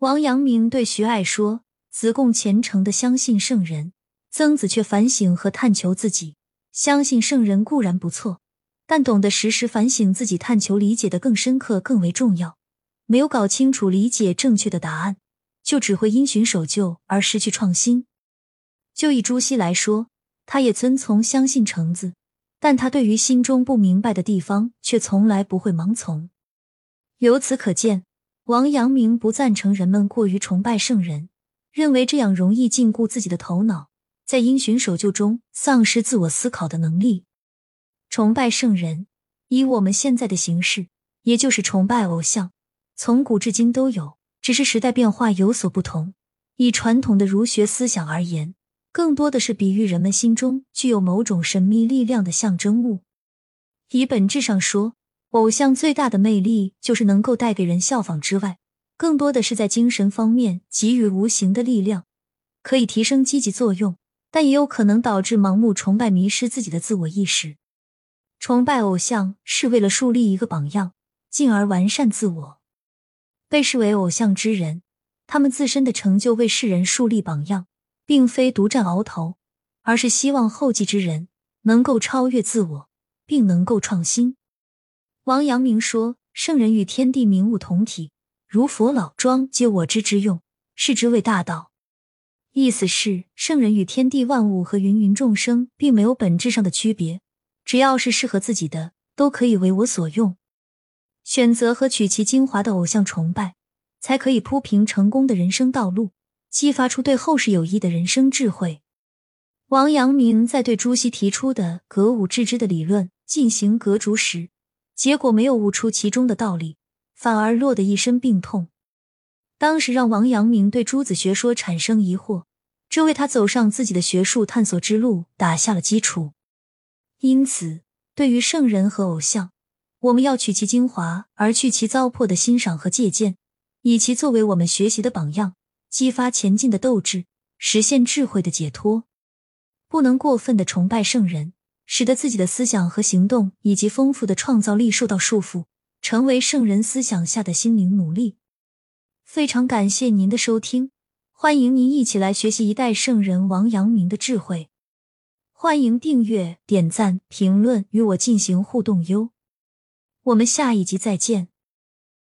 王阳明对徐爱说：“子贡虔诚的相信圣人，曾子却反省和探求自己。相信圣人固然不错，但懂得时时反省自己、探求理解的更深刻更为重要。没有搞清楚、理解正确的答案，就只会因循守旧而失去创新。”就以朱熹来说，他也遵从相信橙子，但他对于心中不明白的地方，却从来不会盲从。由此可见，王阳明不赞成人们过于崇拜圣人，认为这样容易禁锢自己的头脑，在因循守旧中丧失自我思考的能力。崇拜圣人，以我们现在的形式，也就是崇拜偶像，从古至今都有，只是时代变化有所不同。以传统的儒学思想而言，更多的是比喻人们心中具有某种神秘力量的象征物。以本质上说。偶像最大的魅力就是能够带给人效仿之外，更多的是在精神方面给予无形的力量，可以提升积极作用，但也有可能导致盲目崇拜，迷失自己的自我意识。崇拜偶像是为了树立一个榜样，进而完善自我。被视为偶像之人，他们自身的成就为世人树立榜样，并非独占鳌头，而是希望后继之人能够超越自我，并能够创新。王阳明说：“圣人与天地明物同体，如佛老庄，皆我知之用，是之谓大道。”意思是，圣人与天地万物和芸芸众生并没有本质上的区别，只要是适合自己的，都可以为我所用。选择和取其精华的偶像崇拜，才可以铺平成功的人生道路，激发出对后世有益的人生智慧。王阳明在对朱熹提出的格物致知的理论进行格逐时，结果没有悟出其中的道理，反而落得一身病痛。当时让王阳明对诸子学说产生疑惑，这为他走上自己的学术探索之路打下了基础。因此，对于圣人和偶像，我们要取其精华，而去其糟粕的欣赏和借鉴，以其作为我们学习的榜样，激发前进的斗志，实现智慧的解脱。不能过分的崇拜圣人。使得自己的思想和行动以及丰富的创造力受到束缚，成为圣人思想下的心灵奴隶。非常感谢您的收听，欢迎您一起来学习一代圣人王阳明的智慧。欢迎订阅、点赞、评论，与我进行互动哟。我们下一集再见。